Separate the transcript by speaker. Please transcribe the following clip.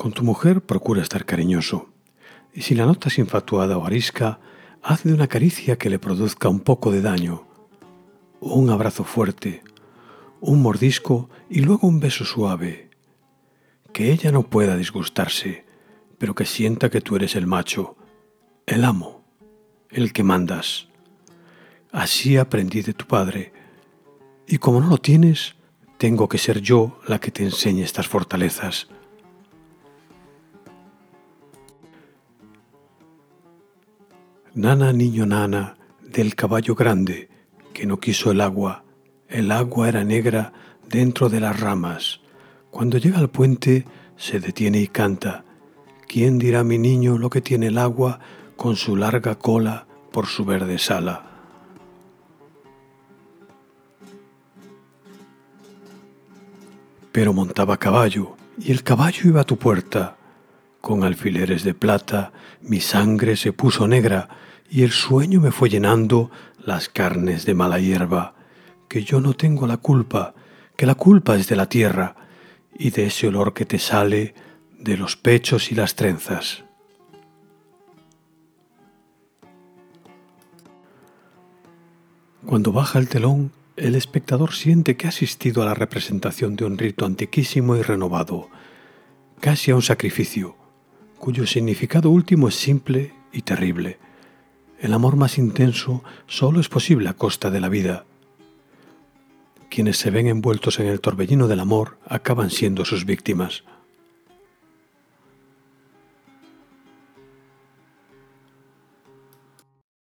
Speaker 1: Con tu mujer procura estar cariñoso, y si la notas infatuada o arisca, hazle una caricia que le produzca un poco de daño, un abrazo fuerte, un mordisco y luego un beso suave. Que ella no pueda disgustarse, pero que sienta que tú eres el macho, el amo, el que mandas. Así aprendí de tu padre, y como no lo tienes, tengo que ser yo la que te enseñe estas fortalezas. Nana, niño, nana, del caballo grande, que no quiso el agua. El agua era negra dentro de las ramas. Cuando llega al puente, se detiene y canta. ¿Quién dirá mi niño lo que tiene el agua con su larga cola por su verde sala? Pero montaba caballo, y el caballo iba a tu puerta con alfileres de plata mi sangre se puso negra y el sueño me fue llenando las carnes de mala hierba, que yo no tengo la culpa, que la culpa es de la tierra y de ese olor que te sale de los pechos y las trenzas. Cuando baja el telón, el espectador siente que ha asistido a la representación de un rito antiquísimo y renovado, casi a un sacrificio, cuyo significado último es simple y terrible. El amor más intenso solo es posible a costa de la vida. Quienes se ven envueltos en el torbellino del amor acaban siendo sus víctimas.